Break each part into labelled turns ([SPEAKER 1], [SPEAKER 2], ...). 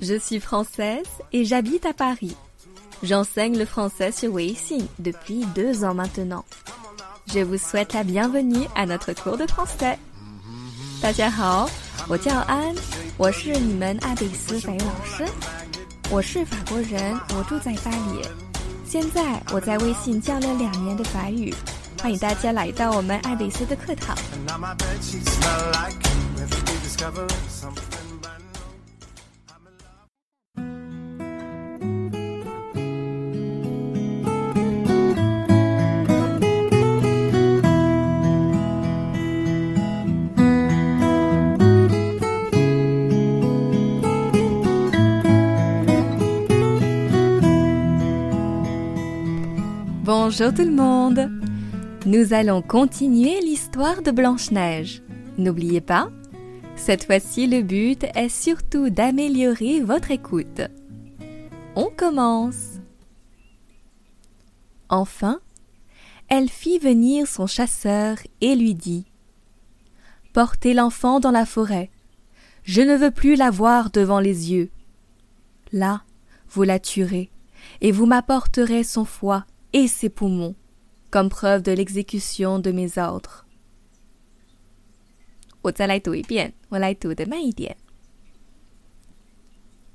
[SPEAKER 1] Je suis française et j'habite à Paris. J'enseigne le français sur Weixin depuis deux ans maintenant. Je vous souhaite la bienvenue à notre cours de français. 大家好，我叫安，我是你们爱贝斯法语老师。我是法国人，我住在巴黎。现在我在微信教了两年的法语，欢迎大家来到我们爱贝斯的课堂。Bonjour tout le monde Nous allons continuer l'histoire de Blanche-Neige. N'oubliez pas, cette fois-ci le but est surtout d'améliorer votre écoute. On commence Enfin, elle fit venir son chasseur et lui dit Portez l'enfant dans la forêt. Je ne veux plus la voir devant les yeux. Là, vous la tuerez, et vous m'apporterez son foie et ses poumons, comme preuve de l'exécution de mes ordres.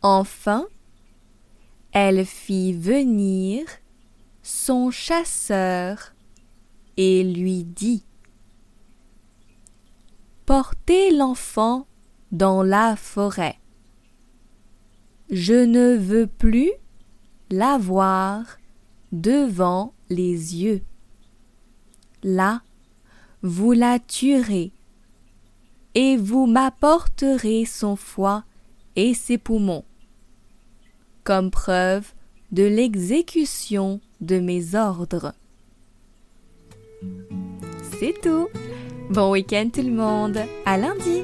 [SPEAKER 1] Enfin, elle fit venir son chasseur et lui dit Portez l'enfant dans la forêt. Je ne veux plus la voir devant les yeux. Là, vous la tuerez, et vous m'apporterez son foie et ses poumons, comme preuve de l'exécution de mes ordres. C'est tout. Bon week-end tout le monde. À lundi.